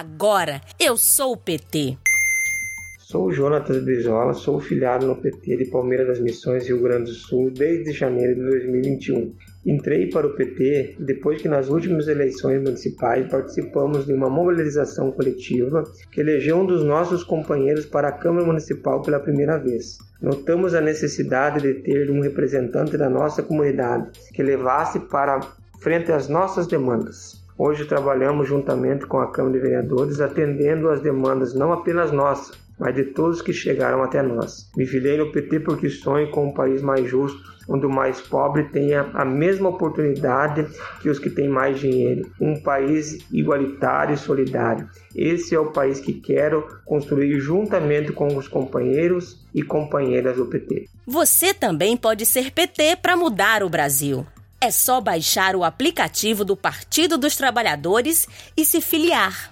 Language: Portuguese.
Agora eu sou o PT. Sou Jonatas Brizola, sou filiado no PT de Palmeiras das Missões, Rio Grande do Sul, desde janeiro de 2021. Entrei para o PT depois que nas últimas eleições municipais participamos de uma mobilização coletiva que elegeu um dos nossos companheiros para a Câmara Municipal pela primeira vez. Notamos a necessidade de ter um representante da nossa comunidade que levasse para frente as nossas demandas. Hoje trabalhamos juntamente com a Câmara de Vereadores atendendo às demandas não apenas nossas, mas de todos que chegaram até nós. Me filiei no PT porque sonho com um país mais justo, onde o mais pobre tenha a mesma oportunidade que os que têm mais dinheiro. Um país igualitário e solidário. Esse é o país que quero construir juntamente com os companheiros e companheiras do PT. Você também pode ser PT para mudar o Brasil. É só baixar o aplicativo do Partido dos Trabalhadores e se filiar.